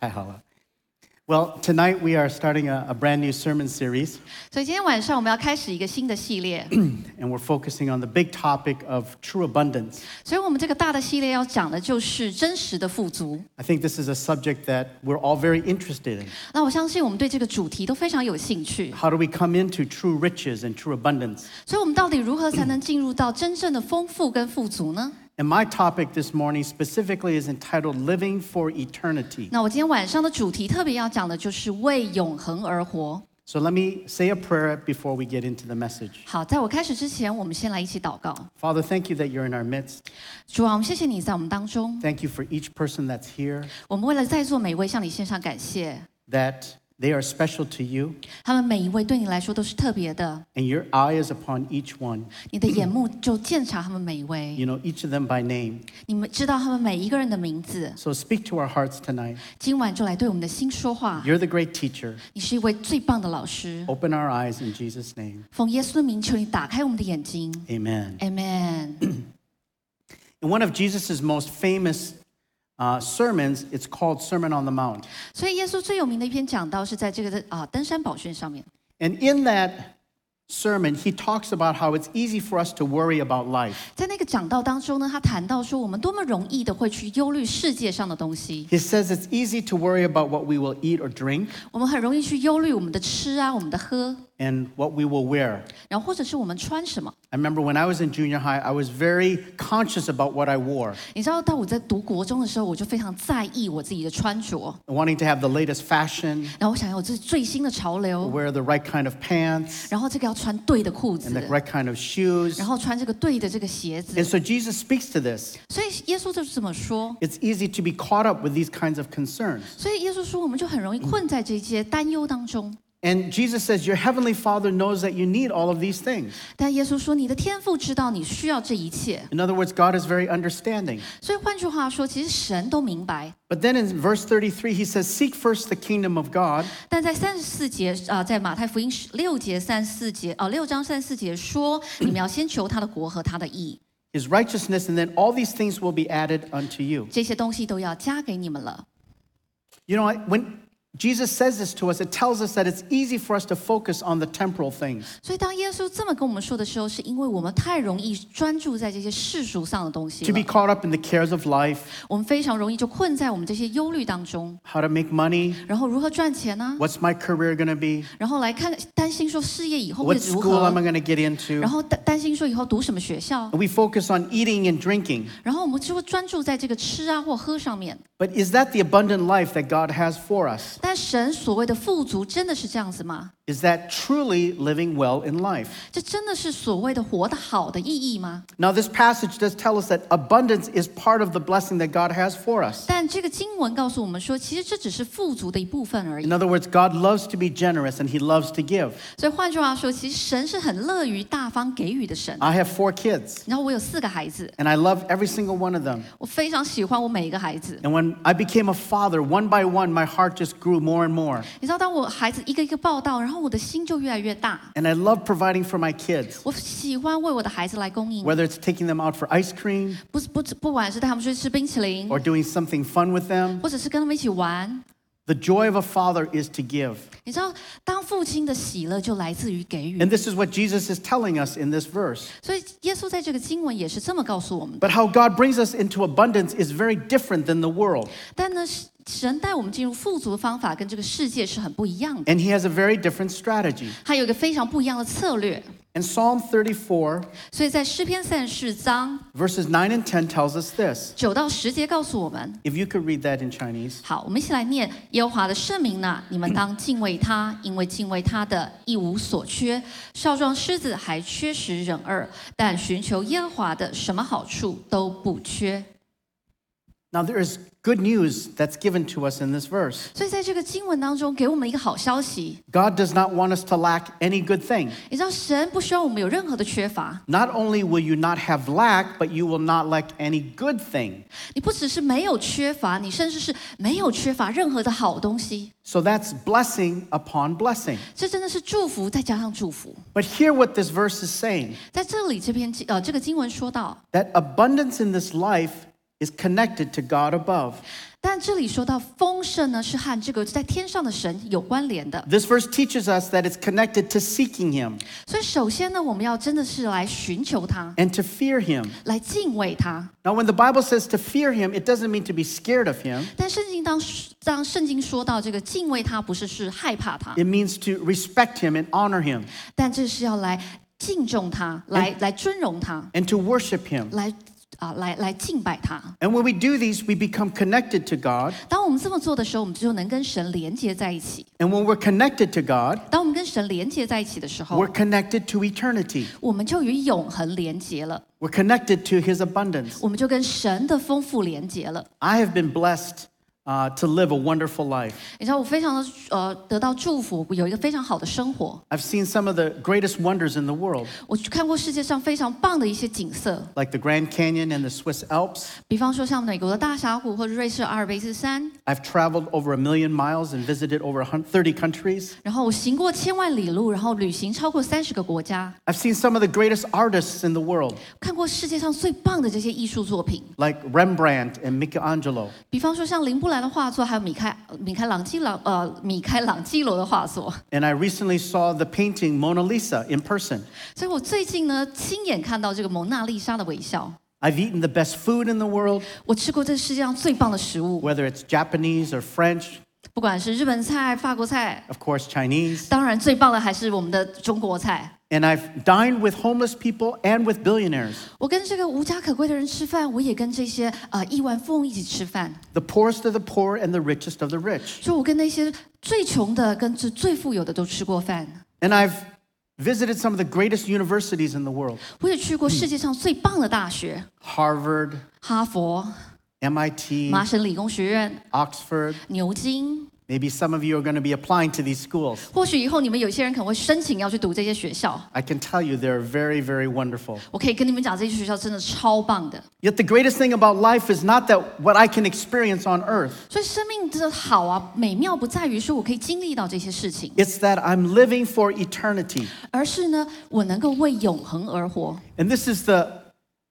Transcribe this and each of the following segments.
太好了。Well, tonight we are starting a, a brand new sermon series, 所以今天晚上我们要开始一个新的系列， and we're focusing on the big topic of true abundance. 所以我们这个大的系列要讲的就是真实的富足。 I think this is a subject that we're all very interested in. 那我相信我们对这个主题都非常有兴趣， How do we come into true riches and true abundance? 所以我们到底如何才能进入到真正的丰富跟富足呢？ And my topic this morning specifically is entitled Living for Eternity. 那我今天晚上的主题特别要讲的就是为永恒而活。 So let me say a prayer before we get into the message. 好，在我开始之前，我们先来一起祷告。 Father, thank you that you're in our midst. 主啊，我们谢谢你在我们当中， Thank you for each person that's here, 我们为了在座每位向你献上感谢， that they are special to you, 他们每一位对你来说都是特别的， and your eye is upon each one. 你的眼目就鉴察他们每一位， You know each of them by name. 你们知道他们每一个人的名字。 So speak to our hearts tonight. 今晚就来对我们的心说话。 You're the great teacher. 你是一位最棒的老师， Open our eyes in Jesus' name. 奉耶稣的名求你打开我们的眼睛 Amen. ，Amen。 In one of Jesus' most famous uh, sermons, it's called Sermon on the Mount. 所以耶稣最有名的一篇讲道是在这个啊、登山宝训上面。 And in that sermon, he talks about how it's easy for us to worry about life. 在那个讲道当中呢，他谈到说，我们多么容易的会去忧虑世界上的东西， He says it's easy to worry about what we will eat or drink 我们很容易去忧虑我们的吃啊，我们的喝， and what we will wear. 然后或者是我们穿什么。 I remember when I was in junior high, I was very conscious about what I wore, 你知道，到我在读国中的时候，我就非常在意我自己的穿着， wanting to have the latest fashion, 然后我想要有这最新的潮流， wear the right kind of pants 然后这个要穿对的裤 and 子 the，right kind of shoes. 然后穿这个对的这个鞋子 And。so Jesus speaks to this. 所以耶稣就是这么说。 It's easy to be caught up with these kinds of concerns. 所以耶稣说，我们就很容易困在这些担忧当中。 And Jesus says, Your heavenly Father knows that you need all of these things. 但耶稣说，你的天父知道你需要这一切。 In other words, God is very understanding. 所以换句话说，其实神都明白。 But then in verse 33, he says, Seek first the kingdom of God 但在三十四节啊、在马太福音十六节三十四节哦、六章三十四节说，你们要先求他的国和他的义， his righteousness, and then all these things will be added unto you. 这些东西都要加给你们了。 You know, when Jesus says this to us, it tells us that it's easy for us to focus on the temporal things. 所以当耶稣这么跟我们说的时候，是因为我们太容易专注在这些世俗上的东西 To be 了， caught up in the cares of life, 我们非常容易就困在我们这些忧虑当中， how to make money, 然后如何赚钱呢、 what's my career going to be, 然后来看担心说事业以后会 what 如 school 何 am I，going to get into. 然后担担心说以后读什么学校， And we focus on eating and drinking. 然后我们就会专注在这个吃啊或喝上面。 But is that the abundant life that God has for us? 但神所谓的富足，真的是这样子吗？Is that truly living well in life? 这真的是所谓的活得好的意义吗？ Now, this passage does tell us that abundance is part of the blessing that God has for us. 但这个经文告诉我们说，其实这只是富足的一部分而已 In。other words, God loves to be generous and He loves to give. 所以换句话说，其实神是很乐于大方给予的神。 I have four kids, 然后我有四个孩子， and I love every single one of them. 我非常喜欢我每一个孩子。 And when I became a father, one by one, my heart just grew more and more. 你知道，当我孩子一个一个报道，然后 我的心就越来越大。 And I love providing for my kids, 我喜欢为我的孩子来供应， whether it's taking them out for ice cream 不是不不管是带他们出去吃冰淇淋， or doing something fun with them. 或者是跟他们一起玩。 The joy of a father is to give. 你知道，当父亲的喜乐就来自于给予 And。this is what Jesus is telling us in this verse. 所以耶稣在这个经文也是这么告诉我们的。 But how God brings us into abundance is very different than the world. 但呢， 神带我们进入富足的方法跟这个世界是很不一样的，And He has a very different strategy. 他有一个非常不一样的策略。And Psalm 34, 所以在诗篇三十四章 verses nine and ten tells us this. 九到十节告诉我们。If you could read that in Chinese. 好，我们一起来念耶和华的圣名呐、你们当敬畏他，因为敬畏他的一无所缺。少壮狮子还缺食忍饿，但寻求耶和华的，什么好处都不缺。Now, there is good news that's given to us in this verse. 所以在这个经文当中，给我们一个好消息， God does not want us to lack any good thing. 你知道神不希望我们有任何的缺乏。 Not only will you not have lack, but you will not lack any good thing. 你不只是没有缺乏，你甚至是没有缺乏任何的好东西。 So that's blessing upon blessing. 这真的是祝福再加上祝福。 But hear what this verse is saying 在这里，这篇经呃这个经文说到， that abundance in this life is connected to God above. 但这里说到丰盛呢，是和这个在天上的神有关联的。 This verse teaches us that it's connected to seeking Him 所以首先呢，我们要真的是来寻求他， and to fear Him. 来敬畏他。 Now, when the Bible says to fear Him, it doesn't mean to be scared of Him, 但圣经当当圣经说到这个敬畏他，不是是害怕他， it means to respect Him and honor Him 但这是要来敬重他，来来尊荣他， and to worship Him. 来 啊来来敬拜他。 And when we do these, we become connected to God. 当我们这么做的时候，我们就能跟神连接在一起。 And when we're connected to God, 当我们跟神连接在一起的时候 we're，connected to eternity. 我们就与永恒连接了， We're connected to His abundance. 我们就跟神的丰富连接了。 I have been blessed uh, to live a wonderful life. 你知道，我非常的呃得到祝福，有一个非常好的生活。 I've seen some of the greatest wonders in the world, 我去看过世界上非常棒的一些景色， like the Grand Canyon and the Swiss Alps. 比方说像美国的大峡谷或者瑞士阿尔卑斯山。 I've traveled over a million miles and visited over a hun- 30 countries. 然后我行过千万里路，然后旅行超过三十个国家， I've seen some of the greatest artists in the world, 看过世界上最棒的这些艺术作品， like Rembrandt and Michelangelo. 比方说像林布 兰的画作，还有米开米开朗基朗呃米开朗基罗的画作。 And I recently saw the painting Mona Lisa in person. 所以我最近呢，亲眼看到这个蒙娜丽莎的微笑。 I've eaten the best food in the world, 我吃过这世界上最棒的食物， whether it's Japanese or French, 不管是日本菜、法国菜， of course, Chinese. 当然最棒的还是我们的中国菜。 And I've dined with homeless people and with billionaires. 我跟这个无家可归的人吃饭，我也跟这些呃亿万富翁一起吃饭。 The poorest of the poor and the richest of the rich. 所以我跟那些最穷的跟最最富有的都吃过饭。 And I've visited some of the greatest universities in the world 我也去过世界上最棒的大学， Harvard, 哈佛、 MIT, 麻省理工学院、 Oxford. 牛津。 Maybe some of you are going to be applying to these schools. 或许以后你们有些人可能会申请要去读这些学校。 I can tell you they're very, very wonderful. 我可以跟你们讲，这些学校真的超棒的。 Yet the greatest thing about life is not that what I can experience on earth. 所以生命的好啊，美妙不在于说我可以经历到这些事情， It's that I'm living for eternity. 而是呢，我能够为永恒而活。 And this is the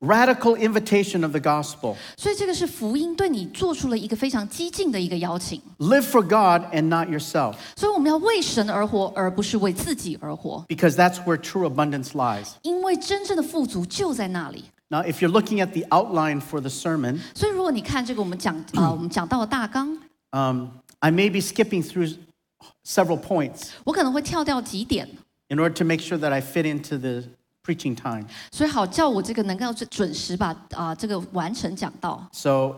radical invitation of the gospel. 所以这个是福音对你做出了一个非常激进的一个邀请。 Live for God and not yourself, 所以我们要为神而活，而不是为自己而活， because that's where true abundance lies. 因为真正的富足就在那里。 Now, if you're looking at the outline for the sermon, 所以如果你看这个我们讲啊、我们讲到的大纲， um, I may be skipping through several points 我可能会跳掉几点， in order to make sure that I fit into the preaching time. 所以好叫我这个能够准准时把啊、这个完成讲到。 So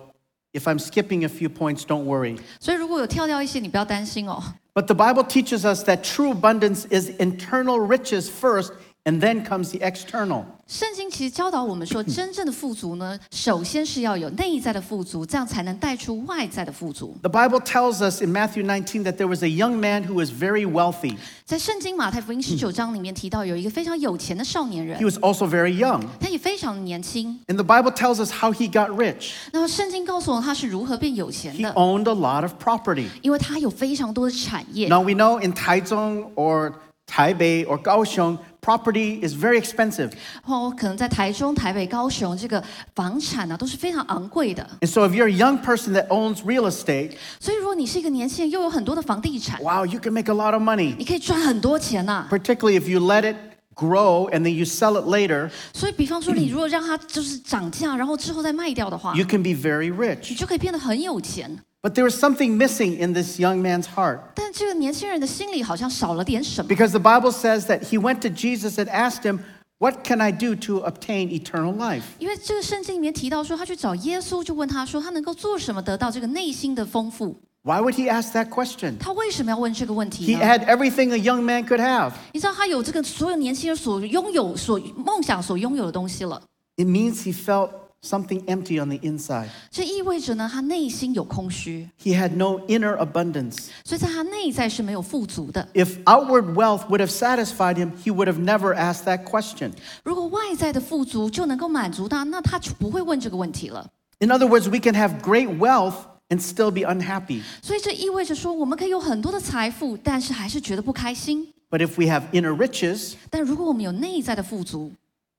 if I'm skipping a few points, don't worry. 所以如果有跳掉一些，你不要担心哦。 But the Bible teaches us that true abundance is internal riches first, and then comes the external. 圣经其实教导我们说，真正的富足呢，首先是要有内在的富足，这样才能带出外在的富足。The Bible tells us in Matthew 19 that there was a young man who was very wealthy. 在圣经马太福音十九章里面提到，有一个非常有钱的少年人 He，was also very young. 他也非常年轻。And the Bible tells us how he got rich. 那么圣经告诉我们他是如何变有钱 He 的，owned a lot of property. 因为他有非常多的产业。Now we know in Taichung or Taipei or Kaohsiung, property is very expensive. 哦，可能在台中、台北、高雄，这个房产呢、都是非常昂贵的。 And so if you're a young person that owns real estate, 所以如果你是一个年轻人，又有很多的房地产， wow, you can make a lot of money. 你可以赚很多钱呐、 Particularly if you let it grow and then you sell it later, 所以，比方说，你如果让它就是涨价，然后之后再卖掉的话， you can be very 你 rich. 就可以变得很有钱。 But there was something missing in this young man's heart 但这个年轻人的心里好像少了点什么， because the Bible says that he went to Jesus and asked him, What can I do to obtain eternal life? 因为这个圣经里面提到说，他去找耶稣，就问他说，他能够做什么得到这个内心的丰富？ Why would he ask that question? 他为什么要问这个问题 He 呢？ had everything a young man could have. 你知道他有这个所有年轻人所拥有、所梦想所拥有的东西了， It means he felt something empty on the inside. 这意味着呢，他内心有空虚， He had no inner abundance. 所以在他内在是没有富足的。 If outward wealth would have satisfied him, he would have never asked that question. 如果外在的富足就能够满足他，那他就不会问这个问题了。 In other words, we can have great wealth and still be unhappy. 所以这意味着说，我们可以有很多的财富，但是还是觉得不开心。 But if we have inner riches, 但如果我们有内在的富足，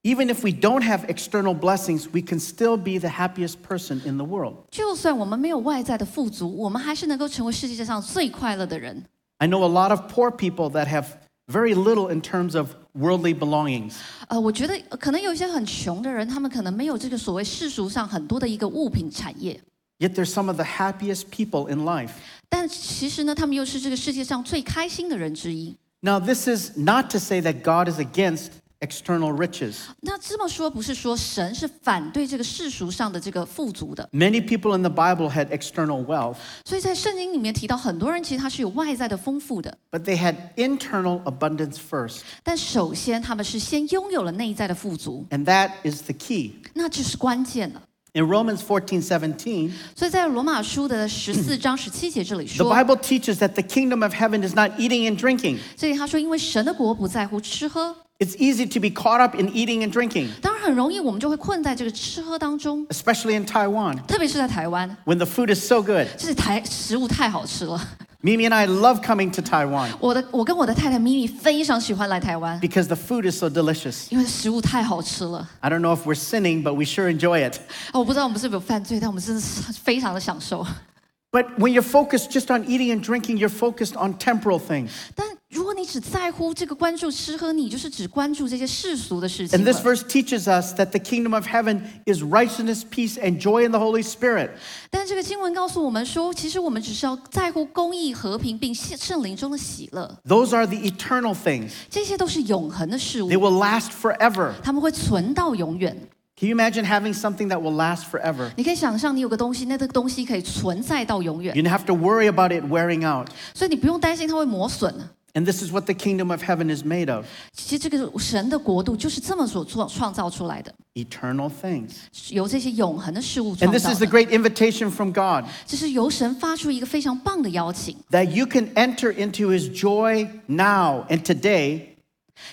Even if we don't have external blessings, we can still be the happiest person in the world. 就算我们没有外在的富足，我们还是能够成为世界上最快乐的人。 I know a lot of poor people that have very little in terms of worldly belongings. 呃，我觉得呃可能有一些很穷的人，他们可能没有这个所谓世俗上很多的一个物品产业， Yet they're some of the happiest people in life. 但其实呢，他们又是这个世界上最开心的人之一。 Now, this is not to say that God is against external riches. 那这么说，不是说神是反对这个世俗上的这个富足的。 Many people in the Bible had external wealth, 所以在圣经里面提到，很多人其实他是有外在的丰富的， but they had internal abundance first. 但首先他们是先拥有了内在的富足， And that is the key. 那就是关键了。 In Romans 14 17, 所以在罗马书的十四章十七节这里 the 说， Bible teaches that the kingdom of heaven is not eating and drinking. 这里他说，因为神的国不在乎吃喝， It's easy to be caught up in eating and drinking, 当然很容易我们就会困在这个吃喝当中， especially in Taiwan 特别是在台湾， when the food is so good. 这台食物太好吃了。 Mimi and I love coming to Taiwan 我的我跟我的太太咪咪非常喜欢来台湾， because the food is so delicious. 因为食物太好吃了。 I don't know if we're sinning, but we sure enjoy it. 哦，我不知道我们是不是有犯罪，但我们真的是非常的享受。 But when you're focused just on eating and drinking, you're focused on temporal things. 但如果你只在乎这个关注吃喝，你就是只关注这些世俗的事情 And this 了。 verse teaches us that the kingdom of heaven is righteousness, peace, and joy in the Holy Spirit. 但这个经文告诉我们说，其实我们只是要在乎公义、和平，并圣灵中的喜乐， Those are the eternal things. 这些都是永恒的事物 They，will last forever. 他们会存到永远。 Can you imagine having something that will last forever? 你可以想象，你有个东西，那这个东西可以存在到永远， You don't have to worry about it wearing out. 所以你不用担心它会磨损。 And this is what the kingdom of heaven is made of 其实这个神的国度就是这么所创创造出来的， eternal things. 由这些永恒的事物 And 创 this 造 is the 的。 great invitation from God 这是由神发出一个非常棒的邀请。 that you can enter into his joy now and today.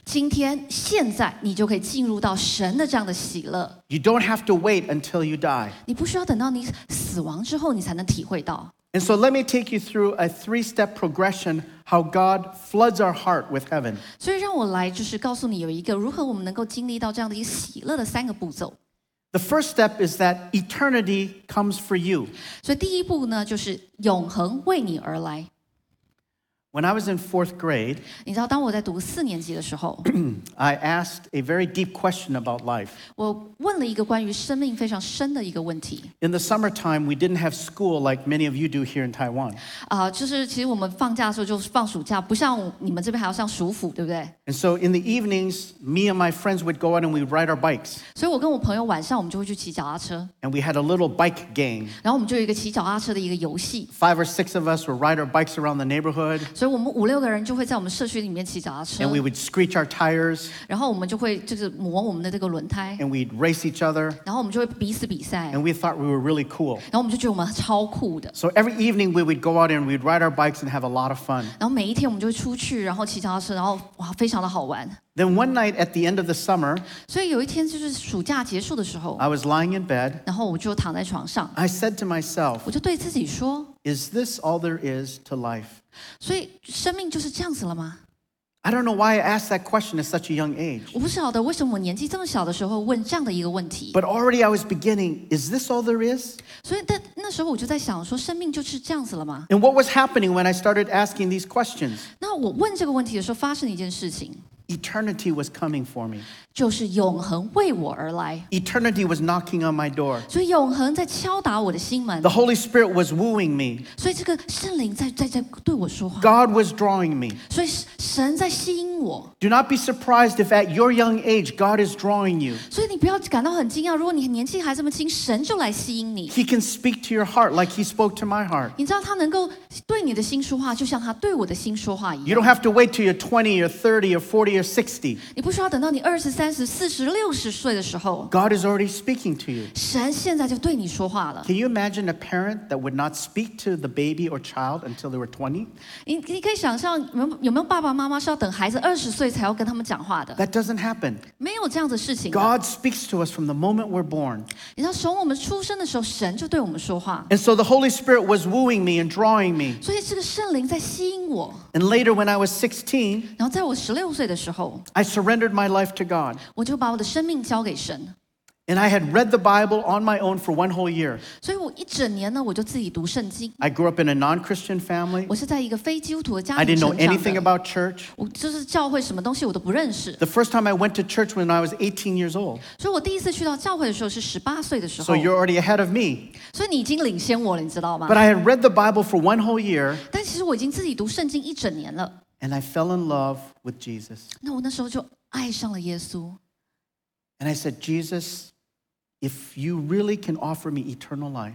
今天现在你就可以进入到神的这样的喜乐， You don't have to wait until you die. 你不需要等到你死亡之后，你才能体会到。 And so let me take you through a three step progression how God floods our heart with heaven. 所以让我来就是告诉你有一个如何我们能够经历到这样的一个喜乐的三个步骤。 The first step is that eternity comes for you. 所以第一步呢，就是永恒为你而来。 When I was in fourth grade, 你知道，当我在读四年级的时候， I asked a very deep question about life. 我问了一个关于生命非常深的一个问题 In the summertime, we didn't have school like many of you do here in Taiwan. 啊、就是其实我们放假的时候就是放暑假，不像你们这边还要上暑辅，对不对？ And so in the evenings, me and my friends would go out and we'd ride our bikes. 所以我跟我朋友晚上我们就会去骑脚踏车， And we had a little bike game. 然后我们就有一个骑脚踏车的一个游戏， Five or six of us would ride our bikes around the neighborhood 所以我们五六个人就会在我们社区里面骑脚踏车 and，we would screech our tires 然后我们就会就是磨我们的这个轮胎， and we'd race each other. 然后我们就会彼此比赛， And we thought we were really cool. 然后我们就觉得我们超酷的。 So every evening we would go out and we'd ride our bikes and have a lot of fun. 然后每一天我们就会出去，然后骑脚踏车，然后哇，非常的好玩。 Then one night at the end of the summer, 所以有一天就是暑假结束的时候， I was lying in bed. 然后我就躺在床上， I said to myself, 我就对自己说： Is this all there is to life? 所以生命就是这样子了吗？ I don't know why I asked that question at such a young age. 我不晓得为什么我年纪这么小的时候问这样的一个问题。 But already I was beginning, Is this all there is? 所以，但那时候我就在想说，生命就是这样子了吗？ And what was happening when I started asking these questions? 那我问这个问题的时候，发生了一件事情， Eternity was coming for me. 就是永恒为我而来， Eternity was knocking on my door. 所以永恒在敲打我的心门 The，Holy Spirit was wooing me. 所以这个圣灵在在在对我说话， God was drawing me. 所以神在吸引我。 Do not be surprised if at your young age God is drawing you. 所以你不要感到很惊讶，如果你年纪还这么轻，神就来吸引你。 He can speak to your heart like He spoke to my heart. 你知道他能够对你的心说话，就像他对我的心说话一 You 样。 don't have to wait till you're 20 or 30 or 40 or 60. 你不需要等到你二十三十、四十、六十岁的时候， God is already speaking to you. 神现在就对你说话了。 Can you imagine a parent that would not speak to the baby or child until they were 20? 你你可以想象有没有有没有爸爸妈妈是要等孩子二十岁才要跟他们讲话的？ That doesn't happen. 没有这样的事情的。 God speaks to us from the moment we're born. 你知道，从我们出生的时候，神就对我们说话， And so the Holy Spirit was wooing me and drawing me. 所以这个圣灵在吸引我。 And later, when I was 16, 然后在我十六岁的时 时候， I surrendered my life to God. 我就把我的生命交给神。 And I had read the Bible on my own for one whole year. 所以我一整年呢，我就自己读圣经。 I grew up in a non Christian family. 我是在一个非基督徒的家 I 庭 didn't know 成长 anything 的。 about church. 我就是教会什么东西我都不认识， The first time I went to church when I was 18 years old. 所以我第一次去到教会的时候是十八岁的时 So 候。 you're already ahead of me. 所以你已经领先我了，你知道吗 But？I had read the Bible for one whole year 但其实我已经自己读圣经一整年了。 and I fell in love with Jesus. 那我那时候就爱上了耶稣。 And I said, Jesus, if you really can offer me eternal life,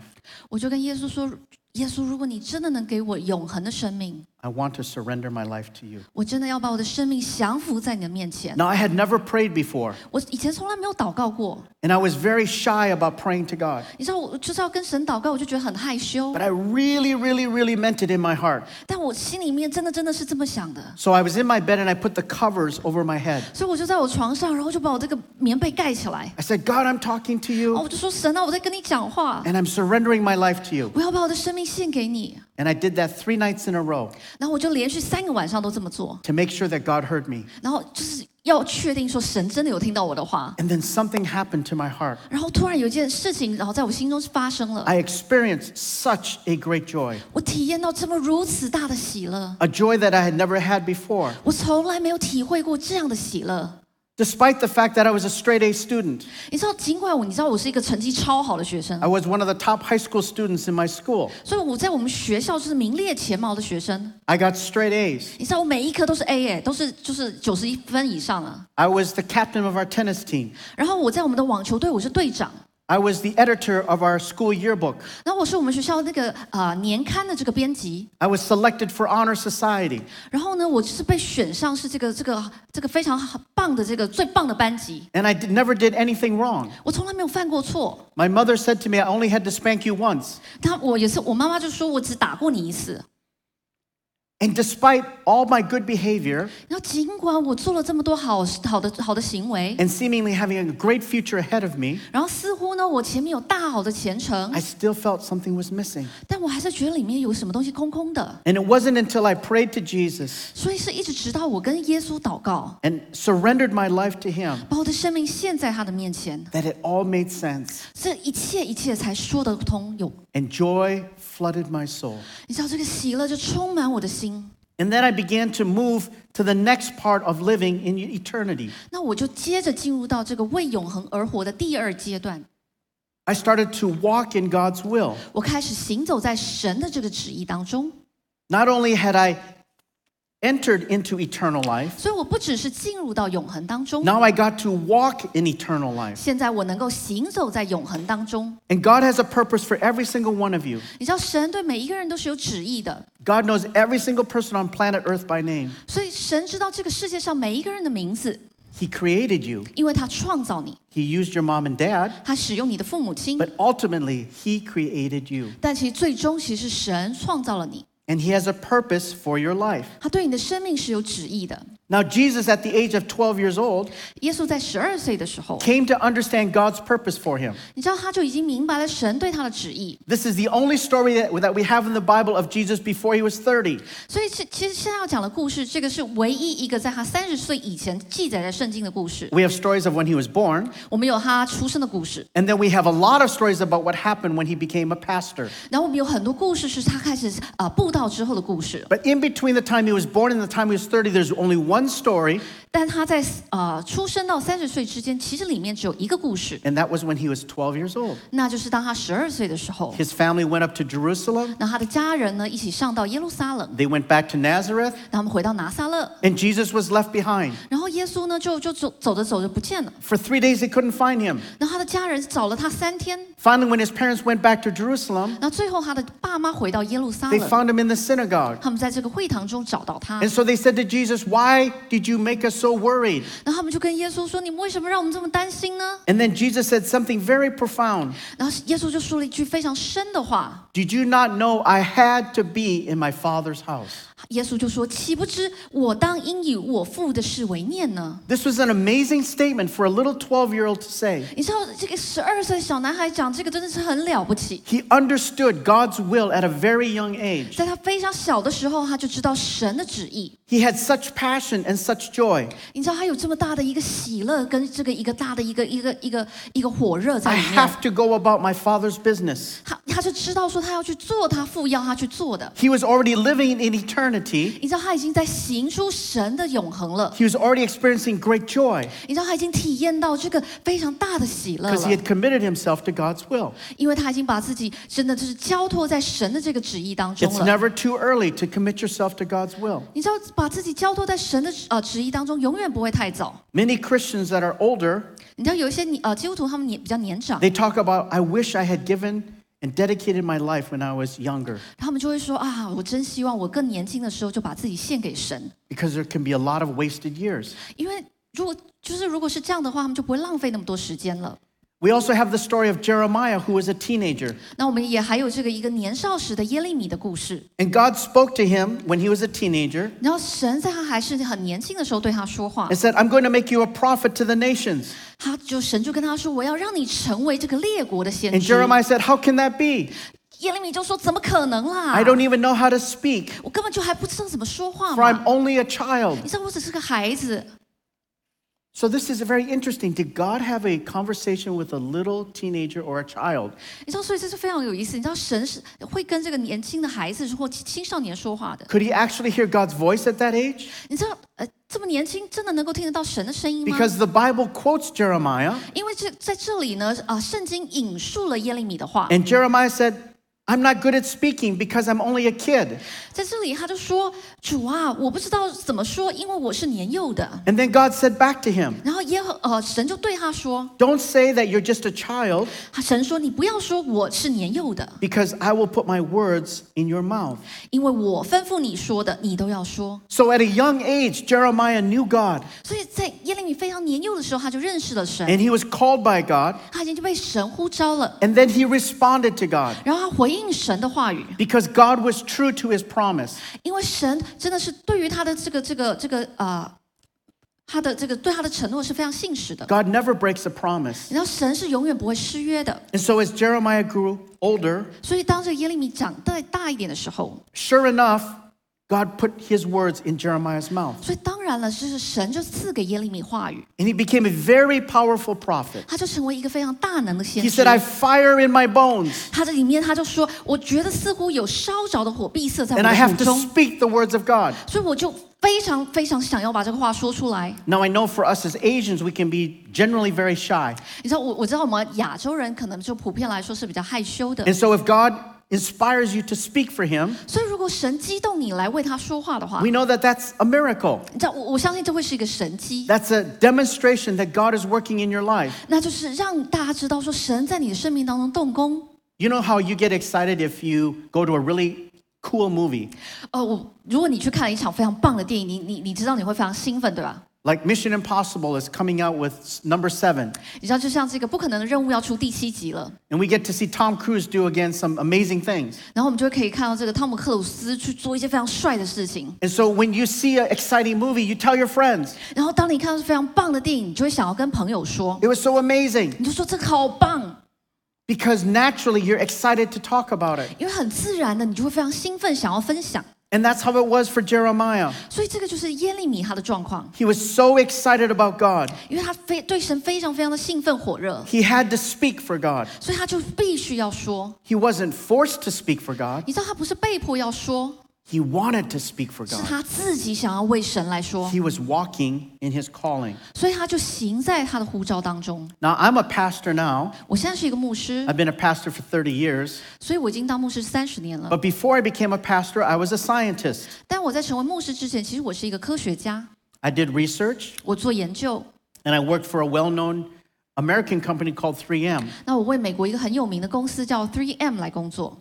我就跟耶稣说：“耶稣，如果你真的能给我永恒的生命， I want to surrender my life to you. 我真的要把我的生命降服在你的面前。 Now, I had never prayed before, 我以前从来没有祷告过， and I was very shy about praying to God. 你知道，我就是要跟神祷告，我就觉得很害羞 But。I really, really, really meant it in my heart. 但我心里面真的真的是这么想的， So I was in my bed and I put the covers over my head. 所以我就在我床上，然后就把我这个棉被盖起来。 I said, God, I'm talking to 哦， you, 我就说神啊，我在跟你讲话， and I'm surrendering my life to you. 我要把我的生命献给你。 And I did that three nights in a row 然后我就连续三个晚上都这么做， to make sure that God heard me. 然后就是要确定说神真的有听到我的话。 And then something happened to my heart. 然后突然有一件事情，然后在我心中发生了， I experienced such a great joy, 我体验到这么如此大的喜乐， a joy that I had never had before. 我从来没有体会过这样的喜乐。 Despite the fact that I was a straight A student, 你知道，尽管我你知道我是一个成绩超好的学生 I，was one of the top high school students in my school. 所以我在我们学校就是名列前茅的学生。I got straight A's. 你知道我每一科都是 A 哎，都是就是九十一分以上了。I was the captain of our tennis team. 然后我在我们的网球队我是队长，I was the editor of our school yearbook. 然后我是我们学校那个啊、呃年刊的这个编辑。 I was selected for honor society. 然后呢，我就是被选上是这个这个这个非常棒的这个最棒的班级。 And I did, never did anything wrong. 我从来没有犯过错。 My mother said to me, I only had to spank you once. 他我也是，我妈妈就说我只打过你一次。 And despite all my good behavior 然后尽管我做了这么多好好的好的行为， and seemingly having a great future ahead of me, 然后似乎呢我前面有大好的前程 I，still felt something was missing. 但我还是觉得里面有什么东西空空的。 And it wasn't until I prayed to Jesus 所以是一直直到我跟耶稣祷告， and surrendered my life to Him 把我的生命献在他的面前， that it all made sense. 这一切一切才说得通。有， And joy flooded my soul. 你知道这个喜乐就充满我的心。 And then I began to move to the next part of living in eternity. 那我就接着进入到这个为永恒而活的第二阶段， I started to walk in God's will. 我开始行走在神的这个旨意当中。 Not only had I entered into eternal life, 所以我不只是进入到永恒当中， now I got to walk in eternal life. 现在我能够行走在永恒当中。 And God has a purpose for every single one of you. 你知道，神对每一个人都是有旨意的， God knows every single person on planet Earth by name. 所以神知道这个世界上每一个人的名字， He created you. 因为他创造你， He used your mom and dad, 他使用你的父母亲， but ultimately, He created you. 但其实最终其实是神创造了你， And He has a purpose for your life. 他对你的生命是有旨意的。 Now, Jesus, at the age of 12 years old, 耶稣在十二岁的时候， came to understand God's purpose for him. 你知道他就已经明白了神对他的旨意， This is the only story that, that we have in the Bible of Jesus before he was 30. 所以其其实现在要讲的故事，这个是唯一一个在他三十岁以前记载在圣经的故事。 We have stories of when he was born, 我们有他出生的故事， and then we have a lot of stories about what happened when he became a pastor. 然后我们有很多故事是他开始啊、呃布 道之后的故事。 But in between the time he was born and the time he was 30, there's only one story, 但他在呃出生到三十岁之间，其实里面只有一个故事， and that was when he was 12 years old. 那就是当他十二岁的时候， His family went up to Jerusalem, 那他的家人呢一起上到耶路撒冷， they went back to Nazareth, 让他们回到拿撒勒， and Jesus was left behind. 然后耶稣呢就就走走着走着不见了， For three days, they couldn't find him. 然后他的家人找了他三天， Finally, when his parents went back to Jerusalem, 然后最后他的爸妈回到耶路撒 they 冷， found him in the synagogue. 他们在这个会堂中找到他， And so they said to Jesus, Why did you make us so worried? 然后他们就跟耶稣说：“你们为什么让我们这么担心呢 And then Jesus said something very profound.？” 然后耶稣就说了一句非常深的话， Did you not know I had to be in my Father's house? 耶稣就说：“岂不知我当应以我父的事为念呢 This was an amazing statement for a little 12 year old to say.？” 你知道这个十二岁小男孩讲这个真的是很了不起。 He understood God's will at a very young age. 在他非常小的时候，他就知道神的旨意。 He had such passion and such joy. 你知道他有这么大的一个喜乐，跟这个一个大的一个一个一个一个火热在 I 里面。 have to go about my Father's business. 他他就知道说 他要去做他父要他去做的。 He was already living in eternity. 你知道他已经在行出神的永恒了。 He was already experiencing great joy 你知道他已经体验到这个非常大的喜乐 because he 了， had committed himself to God's will. 因为他已经把自己真的就是交托在神的这个旨意当中 It's 了。 never too early to commit yourself to God's will. 你知道，把自己交托在神的呃旨意当中，永远不会太早。 Many Christians that are older, 你知道，有一些你呃基督徒，他们年比较年长， they talk about, I wish I had given And dedicated my life when I was younger 他们就会说啊，我真希望我更年轻的时候就把自己献给神，because there can be a lot of wasted years. 因为如果就是如果是这样的话，他们就不会浪费那么多时间了。We also have the story of Jeremiah, who was a teenager. 那我们也还有这个一个年少时的耶利米的故事。 And God spoke to him when he was a teenager 然后神在他还是很年轻的时候对他说话 and，said, I'm going to make you a prophet to the nations. 他就神就跟他说：“我要让你成为这个列国的先 And 知。” Jeremiah said, How can that be? 耶利米就说：“怎么可能啦 I don't even know how to speak, 我根本就还不知道怎么说话 for I'm 嘛！ only a child. 你知道我只是个孩子。 So this is very interesting. Did God have a conversation with a little teenager or a child? 你知道，所以这是非常有意思。你知道，神是会跟这个年轻的孩子或青少年说话的。 Could he actually hear God's voice at that age? 你知道，呃，这么年轻，真的能够听得到神的声音吗？ Because the Bible quotes Jeremiah, 因为这在这里呢，啊、圣经引述了耶利米的话， and Jeremiah said, I'm not good at speaking because I'm only a kid. 在这里他就说：“主啊，我不知道怎么说，因为我是年幼的。 And then God said back to him, ”然后耶和呃神就对他说 Don't say that you're just a child,：“ 他神说你不要说我是年幼的， because I will put my words in your mouth. 因为我吩咐你说的，你都要说。 So at a young age, Jeremiah knew God, ”所以在耶利米非常年幼的时候，他就认识了神， and he was called by God, 他已经就被神呼召了， and then he responded to God 然后他回应 神的话语， because God was true to his promise. 因为神真的是对于他的这个这个这个呃，他的这个对他的承诺是非常信实的。 God never breaks a promise. 你知道神是永远不会失约的， And so as Jeremiah grew older, 所以当这个耶利米长大大一点的时候， sure enough, God put his words in Jeremiah's mouth. 所以当然了，就是神就赐给耶利米话语， And he became a very powerful prophet. 他就成为一个非常大能的先 He 知 said, I。have fire in my bones, 他这里面他就说，我觉得似乎有烧着的火闭塞在我 and I 的 have 腹 to 中， speak the words of God. 所以我就非常非常想要把这个话说出来。 Now, I know for us as Asians, we can be generally very shy. 你知道，我我知道我们亚洲人可能就普遍来说是比较害羞的， And so, if God inspires you to speak for him, 所以如果神激动你来为他说话的话， we know that that's a miracle. 你知道，我我相信这会是一个神机， That's a demonstration that God is working in your life. 那就是让大家知道说神在你的生命当中动工。 You know how you get excited if you go to a really cool movie, 呃，我如果你去看了一场非常棒的电影，你你你知道你会非常兴奋，对吧？ like Mission Impossible is coming out with s- number seven. 你知道，就像这个不可能的任务要出第七集了， And we get to see Tom Cruise do again some amazing things. 然后我们就会可以看到这个汤姆克鲁斯去做一些非常帅的事情。 And so when you see an exciting movie, you tell your friends, 然后当你看到是非常棒的电影，你就会想要跟朋友说， it was so amazing. 你就说这个好棒， Because naturally you're excited to talk about it. 因为很自然的你就会非常兴奋，想要分享。 And that's how it was for Jeremiah. 所以这个就是耶利米他的状况， He was so excited about God. 因为他非对神非常非常的兴奋火热， He had to speak for God. 所以他就必须要说。 He wasn't forced to speak for God. 你知道他不是被迫要说， He wanted to speak for 是 God. 他自己想要为神来说， He was walking in his calling. 所以他就行在他的呼召当中。 Now, I'm a pastor now. 我现在是一个牧师， I've been a pastor for 30 years. 所以我已经当牧师三十年了。 But before I became a pastor, I was a scientist. 但我在成为牧师之前，其实我是一个科学家， I did research 我做研究。 and I worked for a well known American company called 3M. 那我为美国一个很有名的公司叫 3M 来工作。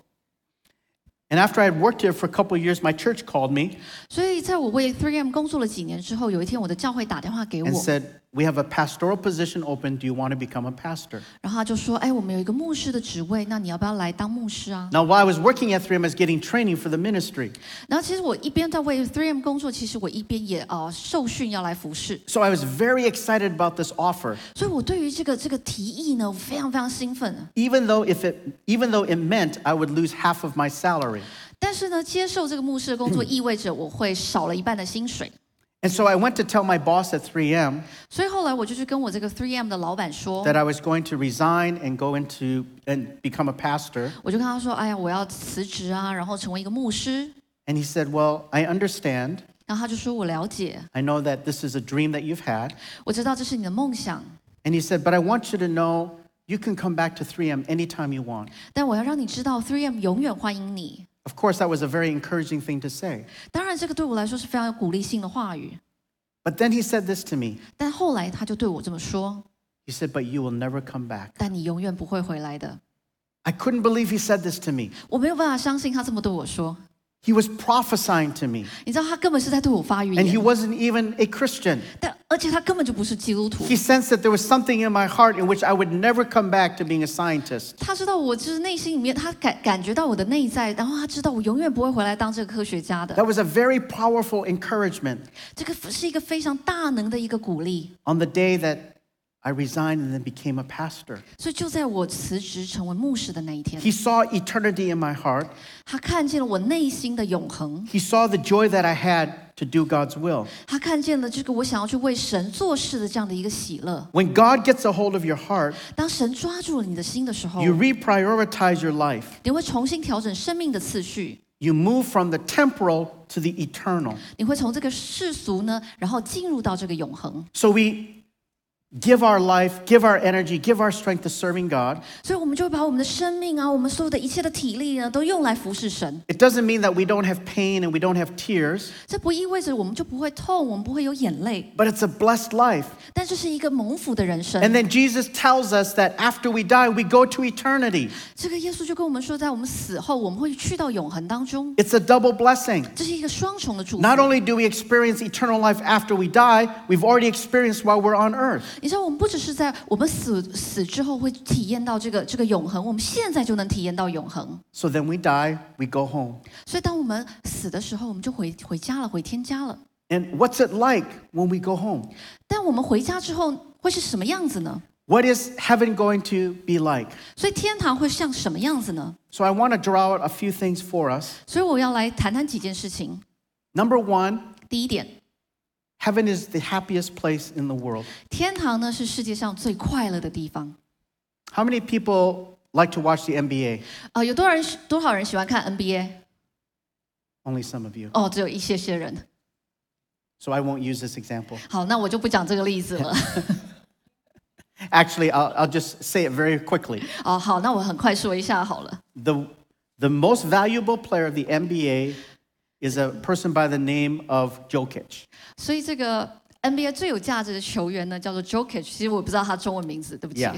And after I had worked here for a couple of years, my church called me 所以在我为 3M 工作了几年之后，有一天我的教会打电话给 and 我， said, We have a pastoral position open. Do you want to become a pastor? 然后他就说：“哎，我们有一个牧师的职位，那你要不要来当牧师啊 Now, while I was working at 3M, I was getting training for the ministry.？” 然后其实我一边在为 3M 工作，其实我一边也呃受训要来服侍， So I was very excited about this offer, 所以我对于这个这个提议呢，我非常非常兴奋。 even though if it even though it meant I would lose half of my salary. 但是呢，接受这个牧师的工作意味着我会少了一半的薪水， And so I went to tell my boss at 3M 所以后来我就去跟我这个 3M 的老板说， that I was going to resign and go into and become a pastor. 我就跟他说：“哎呀，我要辞职啊，然后成为一个牧师。 And he said, "Well, I understand. ”然后他就说：“我了解， I know that this is a dream that you've had." 我知道这是你的梦想， And he said, "But I want you to know you can come back to 3M anytime you want." 但我要让你知道，3M 永远欢迎你。 Of course, that was a very encouraging thing to say. 当然，这个对我来说是非常有鼓励性的话语。 But then he said this to me. 但后来他就对我这么说 He said, "But you will never come back." 但你永远不会回来的。 I couldn't believe he said this to me. 我没有办法相信他这么对我说。 He was prophesying to me, 你知道，他根本是在对我发预 and he 言， wasn't even a Christian. 但而且他根本就不是基督徒 He。sensed that there was something in my heart in which I would never come back to being a scientist. 他知道我就是内心里面，他感感觉到我的内在，然后他知道我永远不会回来当这个科学家的。 That was a very powerful encouragement 这个是一个非常大能的一个鼓励。 on the day that I resigned and then became a pastor. 所以就在我辞职成为牧师的那一天， He saw eternity in my heart. 他看见了我内心的永恒， He saw the joy that I had to do God's will. 他看见了这个我想要去为神做事的这样的一个喜乐。 When God gets a hold of your heart, 当神抓住了你的心的时候， you reprioritize your life. 你会重新调整生命的次序， You move from the temporal to the eternal. 你会从这个世俗呢，然后进入到这个永恒。 So we give our life, give our energy, give our strength to serving God. 所以，我们就会把我们的生命啊，我们所有的一切的体力呢，都用来服侍神。 It doesn't mean that we don't have pain and we don't have tears, 这不意味着我们就不会痛，我们不会有眼泪， but it's a blessed life. 但这是一个蒙福的人生。 And then Jesus tells us that after we die, we go to eternity. 这个耶稣就跟我们说，在我们死后，我们会去到永恒当中， It's a double blessing. 这是一个双重的祝福。 Not only do we experience eternal life after we die, we've already experienced while we're on earth. 你知道，我们不只是在我们死死之后会体验到这个这个永恒，我们现在就能体验到永恒。 So then we die, we go home. 所以，当我们死的时候，我们就回回家了，回天家了。 And what's it like when we go home? 但我们回家之后会是什么样子呢？ What is heaven going to be like? 所以天堂会像什么样子呢？ So I want to draw out a few things for us. 所以我要来谈谈几件事情。 Number one, 第一点， heaven is the happiest place in the world. 天堂呢是世界上最快乐的地方。 How many people like to watch the NBA? 啊、有多少人多少人喜欢看 NBA？ Only some of you. 哦，只有一些些人。 So I won't use this example. 好，那我就不讲这个例子了。 Actually, I'll, I'll just say it very quickly. 哦，好，那我很快说一下好了。 The, the most valuable player of the NBA is a person by the name of Jokic. 所以这个 NBA 最有价值的球员呢，叫做 Jokic。其实我不知道他中文名字，对不起。 Yeah.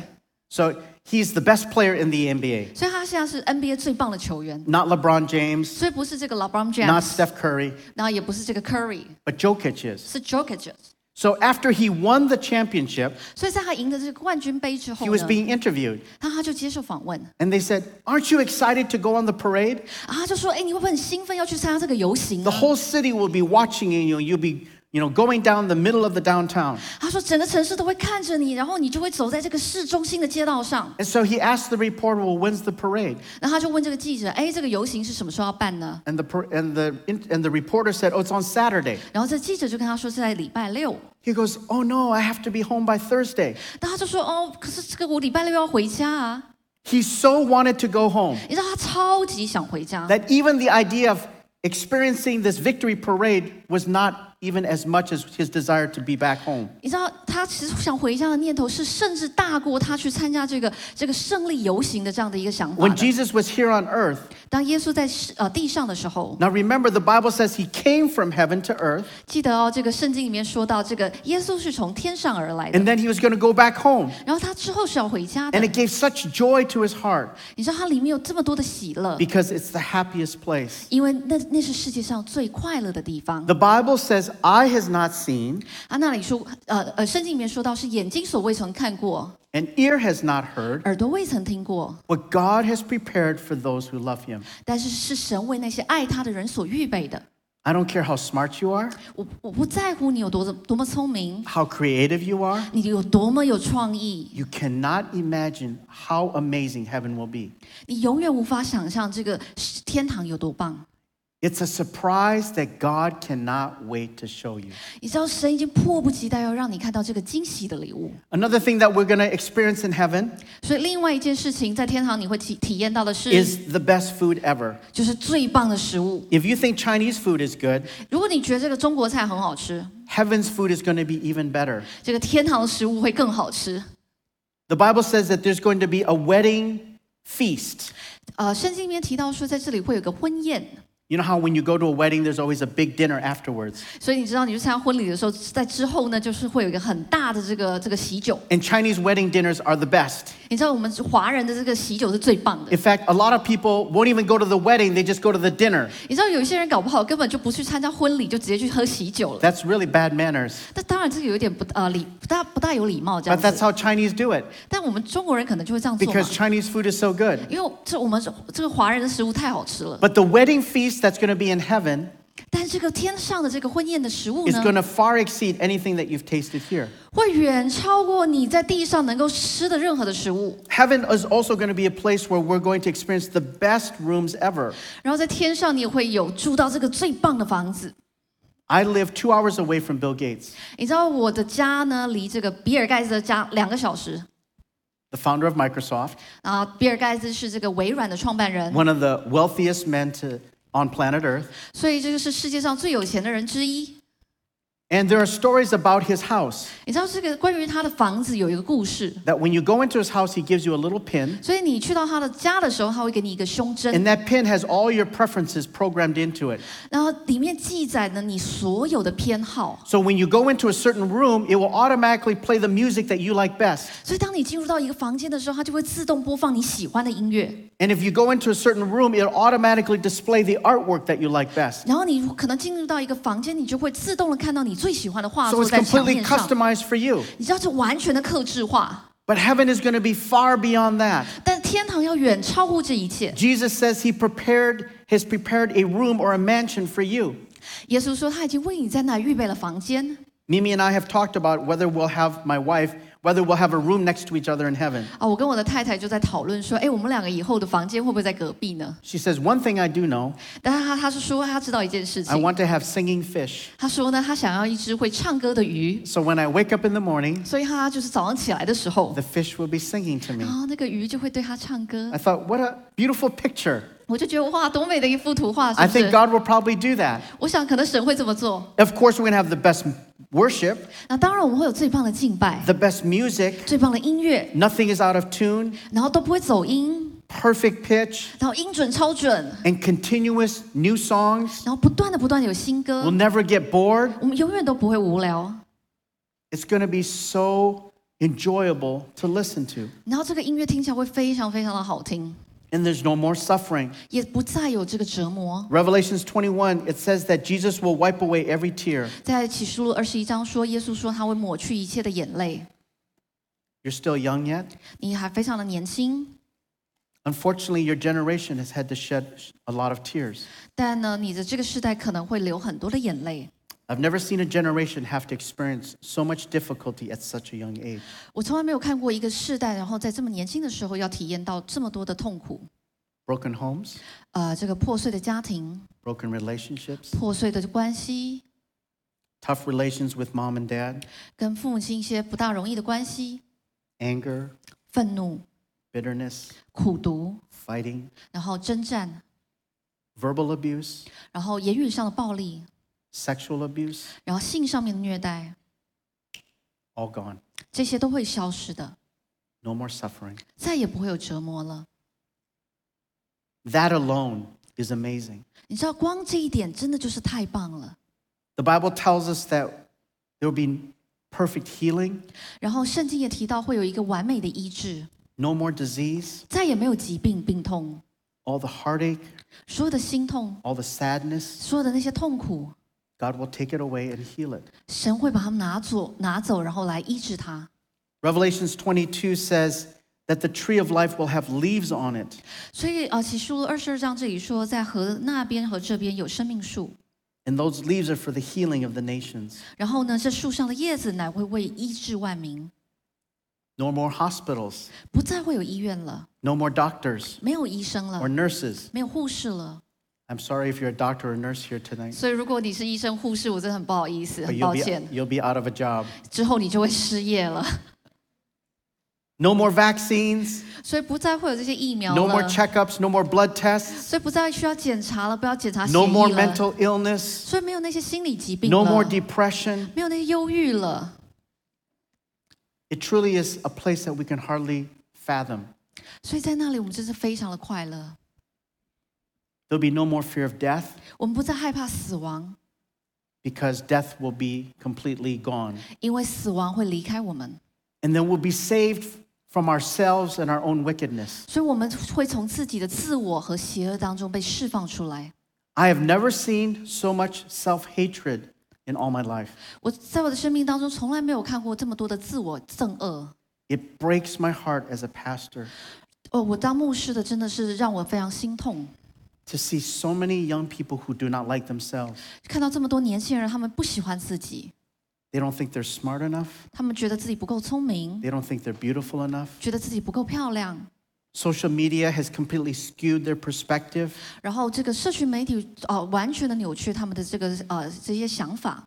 So he's the best player in the NBA. 所以他现在是 NBA 最棒的球员， Not LeBron James, 所以不是这个 LeBron not James， Steph Curry, 然后也不是这个 Curry， but Jokic is. 是 Jokic。 So after he won the championship, 所以在他赢得这个冠军杯之后 he was 呢， being interviewed. 他他就接受访问， And they said, Aren't you excited to go on the parade? 啊，他就说：“哎，你会不会很兴奋要去参加这个游行 The 呢 whole city will be watching you. You'll be, you know, going down the middle of the downtown. 他说：“整个城市都会看着你，然后你就会走在这个市中心的街道上。 And so he asked the reporter, Well, when's the parade? ”然后他就问这个记者：“哎，这个游行是什么时候要办呢 And the, per- and the, and the reporter said, Oh, it's on Saturday.？” 然后这记者就跟他说是在礼拜六。 He goes, Oh, no, I have to be home by Thursday. 然后他就说：“哦，可是这个我礼拜六要回家啊。 He so wanted to go home ”你知道他超级想回家， that even the idea of experiencing this victory parade was not even as much as his desire to be back home. 你知道他其实想回家的念头是甚至大过他去参加这个这个胜利游行的这样的一个想法 When 的。 Jesus was here on earth, 当耶稣在世呃地上的时候，now remember the Bible says he came from heaven to earth 记得哦，这个圣经里面说到，这个耶稣是从天上而来的 and，then he was going to go back home. 然后他之后是要回家的 And。it gave such joy to his heart 你知道它里面有这么多的喜乐，because it's the happiest place. 因为那那是世界上最快乐的地方。The Bible says says, Eye has not seen, 啊，那里说，呃呃，圣经里面说到是眼睛所未曾看过，and ear has not heard, 耳朵未曾听过， what God has prepared for those who love him. 但是是神为那些爱他的人所预备的。 I don't care how smart you are, 我我不在乎你有多多么聪明， how creative you are, 你有多么有创意， you cannot imagine how amazing heaven will be. 你永远无法想象这个天堂有多棒。 It's a surprise that God cannot wait to show you. 你知道，神已经迫不及待要让你看到这个惊喜的礼物。 Another thing that we're going to experience in heaven 所以，另外一件事情，在天堂你会体体验到的是， is the best food ever. 就是最棒的食物。 If you think Chinese food is good, 如果你觉得这个中国菜很好吃， heaven's food is going to be even better. 这个天堂的食物会更好吃。 The Bible says that there's going to be a wedding feast. 呃，圣经里面提到说，在这里会有个婚宴， You know how when you go to a wedding, there's always a big dinner afterwards. 所以你知道，你去参加婚礼的时候，在之后呢，就是会有一个很大的这个这个喜酒。 And Chinese wedding dinners are the best. 你知道，我们华人的这个喜酒是最棒的。 In fact, a lot of people won't even go to the wedding, they just go to the dinner. 你知道，有一些人搞不好根本就不去参加婚礼，就直接去喝喜酒了。 That's really bad manners. 但当然，这个有一点不呃礼不大不大有礼貌这样 But that's 子。 how Chinese do it 但我们中国人可能就会这样做嘛 because，Chinese food is so good. 因为这我们这个华人的食物太好吃了。 But the wedding feast that's going to be in heaven 但这个天上的这个婚宴的食物 is 呢， going to far exceed anything that you've tasted here. 会远超过你在地上能够吃的任何的食物。 Heaven is also going to be a place where we're going to experience the best rooms ever. 然后在天上，你也会有住到这个最棒的房子。 I live two hours away from Bill Gates, 你知道我的家呢，离这个比尔盖茨的家两个小时。 the founder of Microsoft, 啊，比尔盖茨是这个微软的创办人， one of the wealthiest men to, on planet Earth. 所以这个是世界上最有钱的人之一。And there are stories about his house 你知道这个关于他的房子有一个故事， that when you go into his house, he gives you a little pin, 所以你去到他的家的时候，他会给你一个胸针， and that pin has all your preferences programmed into it. 然后里面记载了你所有的偏好。 So when you go into a certain room, it will automatically play the music that you like best. 所以当你进入到一个房间的时候，它就会自动播放你喜欢的音乐。 And if you go into a certain room, it'll automatically display the artwork that you like best. 然后你可能进入到一个房间，你就会自动的看到你 最喜欢的画 So 作 it's 在墙 completely 面上。 customized for you. 你知道这完全的克制化， But heaven is going to be far beyond that. 但天堂要远超乎这一切。 Jesus says he prepared has prepared a room or a mansion for you. 耶稣说他已经为你在那预备了房间 Mimi and I have talked about whether we'll have my wife, whether we'll have a room next to each other in heaven. 啊！我跟我的太太就在讨论说，哎，我们两个以后的房间会不会在隔壁呢？ She says, One thing I do know, 但是他他是说他知道一件事 I 情， want to have singing fish. 他说呢，他想要一只会唱歌的鱼， So when I wake up in the morning, 所以他就是早上起来的时候， the fish will be singing to me. 然后那个鱼就会对他唱歌 I。thought, what a beautiful picture. 我就觉得哇，多美的一幅图画，是 I 不 think 是？ God will probably do that. 我想可能神会这么做。 Of course, we're going to have the best worship, 那当然我们会有最棒的敬拜， the best music. 最棒的音乐， Nothing is out of tune, 然后都不会走音， perfect pitch, 然后音准超准， and continuous new songs. 然后不断的不断的有新歌 We'll，never get bored. 我们永远都不会无聊。 It's going to be so enjoyable to listen to. 然后这个音乐听起来会非常非常的好听， And there's no more suffering. 也不再有这个折磨。 Revelations 21, it says that Jesus will wipe away every tear. 在启示录二十一章说，耶稣说他会抹去一切的眼泪。 You're still young yet? 你还非常的年轻， Unfortunately, your generation has had to shed a lot of tears. 但呢，你的这个时代可能会流很多的眼泪。 I've never seen a generation have to experience so much difficulty at such a young age. 我从来没有看过一个世代，然后在这么年轻的时候要体验到这么多的痛苦。 Broken homes, 呃，这个破碎的家庭、 broken relationships, 破碎的关系， tough relations with mom and dad, 跟父母亲一些不大容易的关系， anger, 愤怒、 bitterness, 苦毒， fighting, 然后征战， verbal abuse, 然后言语上的暴力， sexual abuse, 然后性上面的虐待， all gone. 这些都会消失的， No more suffering. 再也不会有折磨了。 That alone is amazing. 你知道，光这一点真的就是太棒了。 The Bible tells us that there will be perfect healing, 然后圣经也提到会有一个完美的医治， no more disease, 再也没有疾病病痛， all the heartache, 所有的心痛， all the sadness, 所有的那些痛苦， God will take it away and heal it. 神会把它们拿走，拿走，然后来医治它。 Revelations 22 says that the tree of life will have leaves on it. 所以呃，启示录二十二章这里说，在河那边和这边有生命树， And those leaves are for the healing of the nations. 然后呢，这树上的叶子乃会为医治万民， No more hospitals, 不再会有医院了， no more doctors 没有医生 or 了， nurses. 没有护士了。 I'm sorry if you're a doctor or nurse here tonight, 所以如果你是医生、护士，我真的很不好意思， but 很 you'll 抱 be, 歉， you'll be out of a job. 之后你就会失业了。 No more vaccines, 所以不再会有这些疫苗 no more 了， checkups, no more blood tests, 所以不再需要检查了，不要检查血 no more 液了， mental illness, 所以没有那些心理疾病 no more 了， depression. 没有那些忧郁了。 It truly is a place that we can hardly fathom. 所以在那里，我们真是非常的快乐。 There'll be no more fear of death 我们不再害怕死亡， because death will be completely gone. 因为死亡会离开我们， And then we'll be saved from ourselves and our own wickedness. 所以我们会从自己的自我和邪恶当中被释放出来。 I have never seen so much self hatred in all my life. 我在我的生命当中从来没有看过这么多的自我憎恶。 It breaks my heart as a pastor 哦，我当牧师的真的是让我非常心痛， to see so many young people who do not like themselves. 看到这么多年轻人，他们不喜欢自己， They don't think they're smart enough. 他们觉得自己不够聪明， They don't think they're beautiful enough. 觉得自己不够漂亮。 Social media has completely skewed their perspective. 然后这个社群媒体哦、完全的扭曲他们的这个呃这些想法，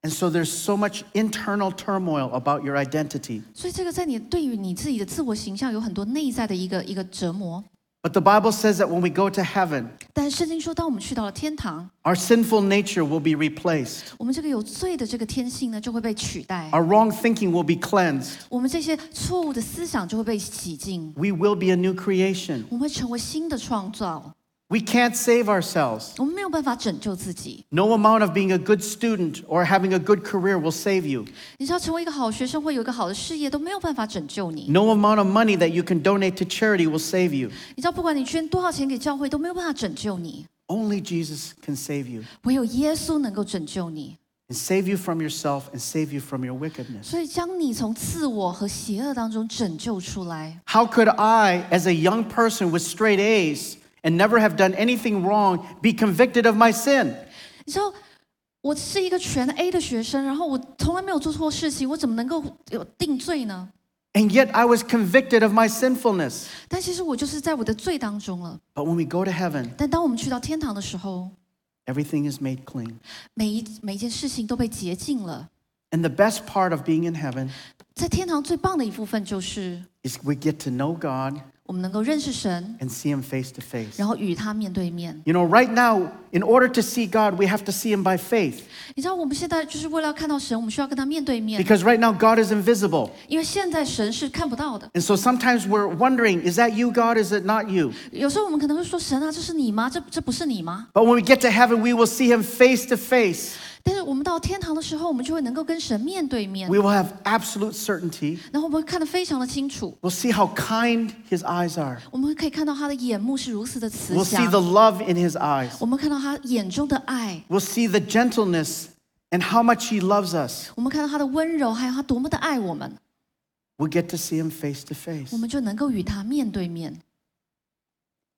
And so there's so much internal turmoil about your identity. 所以这个在你对于你自己的自我形象有很多内在的一个一个折磨。 But the Bible says that when we go to heaven, 但圣经说，当我们去到了天堂， our sinful nature will be replaced. 我们这个有罪的这个天性呢就会被取代， Our wrong thinking will be cleansed. 我们这些错误的思想就会被洗净， We will be a new creation. 我们会成为新的创造。 We can't save ourselves. 我们没有办法拯救自己。 No amount of being a good student or having a good career will save you. 你知道，成为一个好学生或有一个好的事业都没有办法拯救你。 No amount of money that you can donate to charity will save you. 你知道，不管你捐多少钱给教会，都没有办法拯救你。 Only Jesus can save you 唯有耶稣能够拯救你， and save you from yourself and save you from your wickedness. 所以将你从自我和邪恶当中拯救出来。 How could I, as a young person with straight A's and never have done anything wrong, be convicted of my sin? 你知道，我是一个全 A 的学生，然后我从来没有做错事情，我怎么能够有定罪呢？ And yet I was convicted of my sinfulness. 但其实我就是在我的罪当中了。 But when we go to heaven, 但当我们去到天堂的时候， everything is made clean. 每一每一件事情都被洁净了。 And the best part of being in heaven 在天堂最棒的一部分就是， is we get to know God 我们能够认识神， and see Him face to face. 然后与他面对面。 You know, right now, in order to see God, we have to see Him by faith. 你知道，我们现在就是为了要看到神，我们需要跟他面对面， Because right now, God is invisible. 因为现在神是看不到的。 And so sometimes we're wondering, is that you, God? Is it not you? 有时候我们可能会说：“神啊，这是你吗？这这不是你吗 But when we get to heaven, we will see Him face to face.？” 但是我们到天堂的时候，我们就会能够跟神面对面， We will have absolute certainty. 然后我们会看得非常的清楚。 We'll see how kind His eyes are. 我们可以看到他的眼目是如此的慈 We'll see 祥 the，love in His eyes. 我们看到他眼中的爱， We'll see the gentleness and how much He loves us. 我们看到他的温柔，还有他多么的爱我们， We'll get to see Him face to face. 我们就能够与他面对面。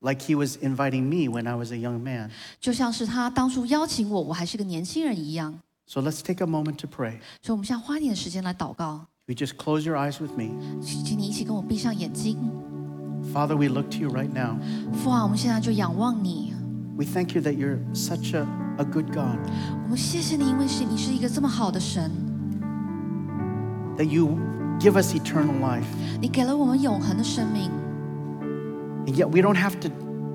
like He was inviting me when I was a young man. 就像是他当初邀请我，我还是个年轻人一样。 So let's take a moment to pray. 所以，我们现在花一点时间来祷告， You just close your eyes with me. 请你一起跟我闭上眼睛。 Father, we look to you right now. 父啊，我们现在就仰望你， We thank you that you're such a, a good God, 我们谢谢你，因为是你是一个这么好的神， that you give us eternal life. 你给了我们永恒的生命， And yet we don't have to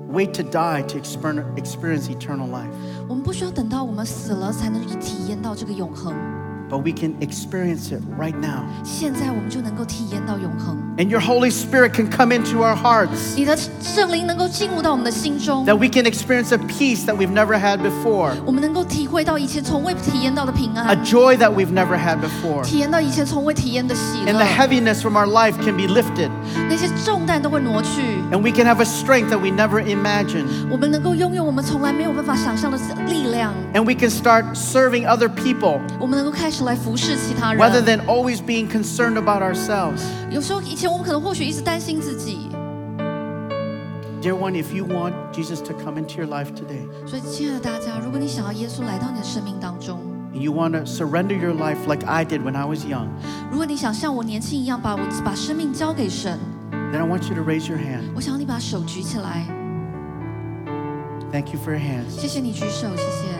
wait to die to exper- experience eternal life, 我们不需要等到我们死了才能体验到这个永恒， but we can experience it right now. 现在我们就能够体验到永恒。 And your Holy Spirit can come into our hearts, 你的圣灵能够进入到我们的心中， that we can experience a peace that we've never had before, 我们能够体会到以前从未体验到的平 a 安， joy that we've never had before. 体验到以前从未体验的喜 And 乐 the，heaviness from our life can be lifted, 那些重担都会挪去， and we can have a strength that we never imagined. 我们能够拥有我们从来没有办法想象的力量， And we can start serving other people 我们能够开始 来服侍其他 rather 人。 than always being concerned about ourselves. 有时候以前我们可能或许一直担心自己， Dear one, if you want Jesus to come into your life today, 所以亲爱的大家，如果你想要耶稣来到你的生命当中， and you want to surrender your life like I did when I was young, 如果你想像我年轻一样把我把生命交给神， then I want you to raise your hand. 我想要你把手举起来， Thank you for your hands. 谢谢你举手，谢谢。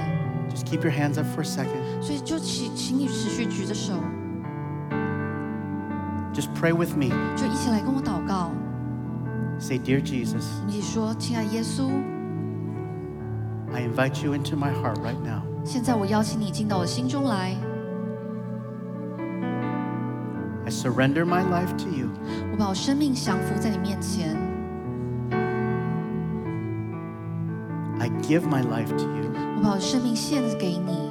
Just keep your hands up for a second. 所以就请请你持续举着手， Just pray with me. 就一起来跟我祷告。 Say, Dear Jesus, 我们一起说：“亲爱的耶稣， I invite you into my heart right now. 现在我邀请你进到我心中来， I surrender my life to you. 我把我生命降服在你面前， I give my life to you 我 把我生命献给你，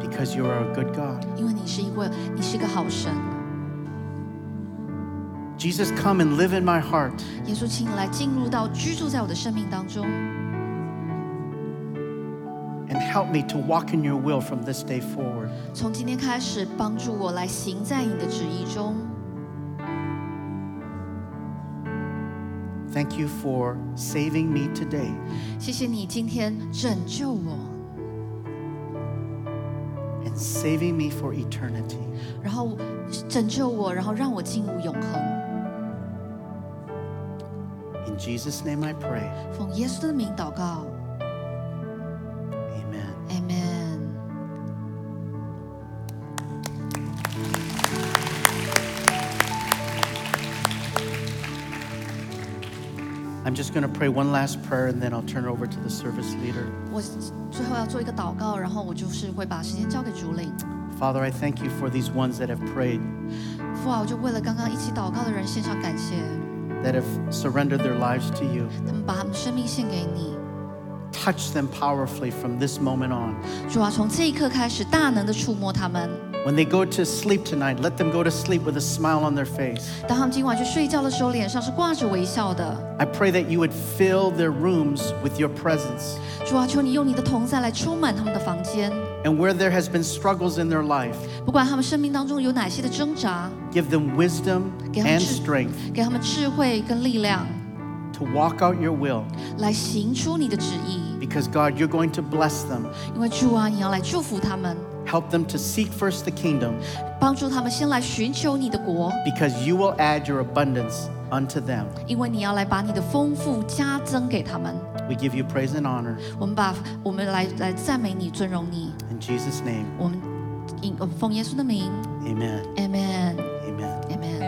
because you are a good God. 因为你是一位，你是个好神。 Jesus, come and live in my heart. 耶稣，请你来进入到居住在我的生命当中， and help me to walk in your will from this day forward. 从今天开始帮助我来行在你的旨意中。 Thank you for saving me today. 谢谢你今天拯救我， and saving me for eternity. 然后拯救我，然后让我进入永恒。 In Jesus' name I pray. 奉耶稣的名祷告 I'm just going to pray one last prayer and then I'll turn it over to the service leader. 我最后要做一个祷告，然后我就是会把时间交给主领。 Father, I thank you for these ones that have prayed, 父啊，我就为了刚刚一起祷告的人献上感谢， that have surrendered their lives to you. 他们把他们的生命献给你。 Touch them powerfully from this moment on. 主啊，从这一刻开始，大能的触摸他们。 When they go to sleep tonight, let them go to sleep with a smile on their face. 当他们今晚去睡觉的时候，脸上是挂着微笑的。 I pray that you would fill their rooms with your presence. 主啊，求你用你的同在来充满他们的房间。 And where there has been struggles in their life, 不管他们生命当中有哪些的挣扎， give them wisdom Give them and ch- strength 给他们智慧跟力量， to walk out your will. 来行出你的旨意。 Because God, you're going to bless them. 因为主啊，你要来祝福他们， Help them to seek first the kingdom 帮助他们先来寻求你的国， because you will add your abundance unto them. 因为你要来把你的丰富加增给他们。 We give you praise and honor 我们把我们来来赞美你、尊荣你。 in Jesus' name. 我们因呃奉耶稣的名 Amen. ，Amen。